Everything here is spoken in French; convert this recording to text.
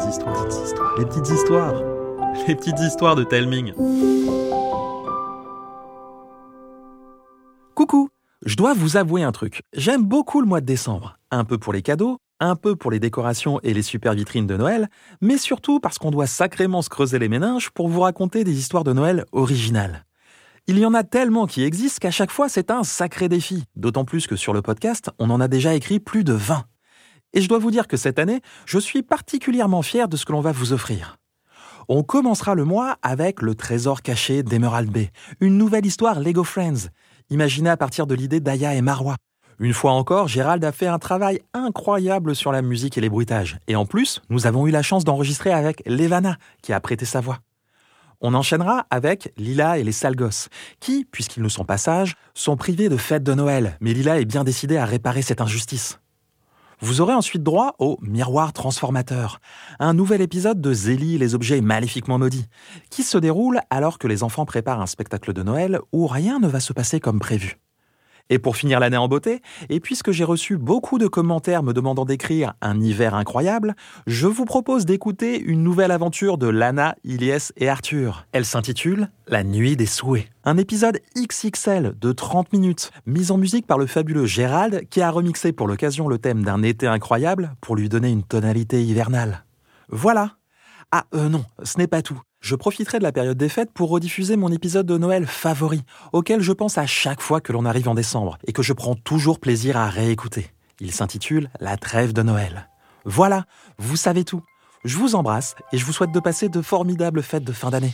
petites histoires, les petites histoires, les petites histoires de Telming. Coucou, je dois vous avouer un truc. J'aime beaucoup le mois de décembre. Un peu pour les cadeaux, un peu pour les décorations et les super vitrines de Noël, mais surtout parce qu'on doit sacrément se creuser les méninges pour vous raconter des histoires de Noël originales. Il y en a tellement qui existent qu'à chaque fois c'est un sacré défi, d'autant plus que sur le podcast, on en a déjà écrit plus de 20. Et je dois vous dire que cette année, je suis particulièrement fier de ce que l'on va vous offrir. On commencera le mois avec Le Trésor caché d'Emerald Bay, une nouvelle histoire Lego Friends, imaginée à partir de l'idée d'Aya et Marois. Une fois encore, Gérald a fait un travail incroyable sur la musique et les bruitages. Et en plus, nous avons eu la chance d'enregistrer avec Levana, qui a prêté sa voix. On enchaînera avec Lila et les sales qui, puisqu'ils ne sont pas sages, sont privés de fête de Noël. Mais Lila est bien décidée à réparer cette injustice. Vous aurez ensuite droit au Miroir transformateur, un nouvel épisode de Zélie les objets maléfiquement maudits, qui se déroule alors que les enfants préparent un spectacle de Noël où rien ne va se passer comme prévu. Et pour finir l'année en beauté, et puisque j'ai reçu beaucoup de commentaires me demandant d'écrire un hiver incroyable, je vous propose d'écouter une nouvelle aventure de Lana, Ilyes et Arthur. Elle s'intitule La nuit des souhaits. Un épisode XXL de 30 minutes, mis en musique par le fabuleux Gérald qui a remixé pour l'occasion le thème d'un été incroyable pour lui donner une tonalité hivernale. Voilà. Ah euh non, ce n'est pas tout. Je profiterai de la période des fêtes pour rediffuser mon épisode de Noël favori, auquel je pense à chaque fois que l'on arrive en décembre et que je prends toujours plaisir à réécouter. Il s'intitule La trêve de Noël. Voilà, vous savez tout. Je vous embrasse et je vous souhaite de passer de formidables fêtes de fin d'année.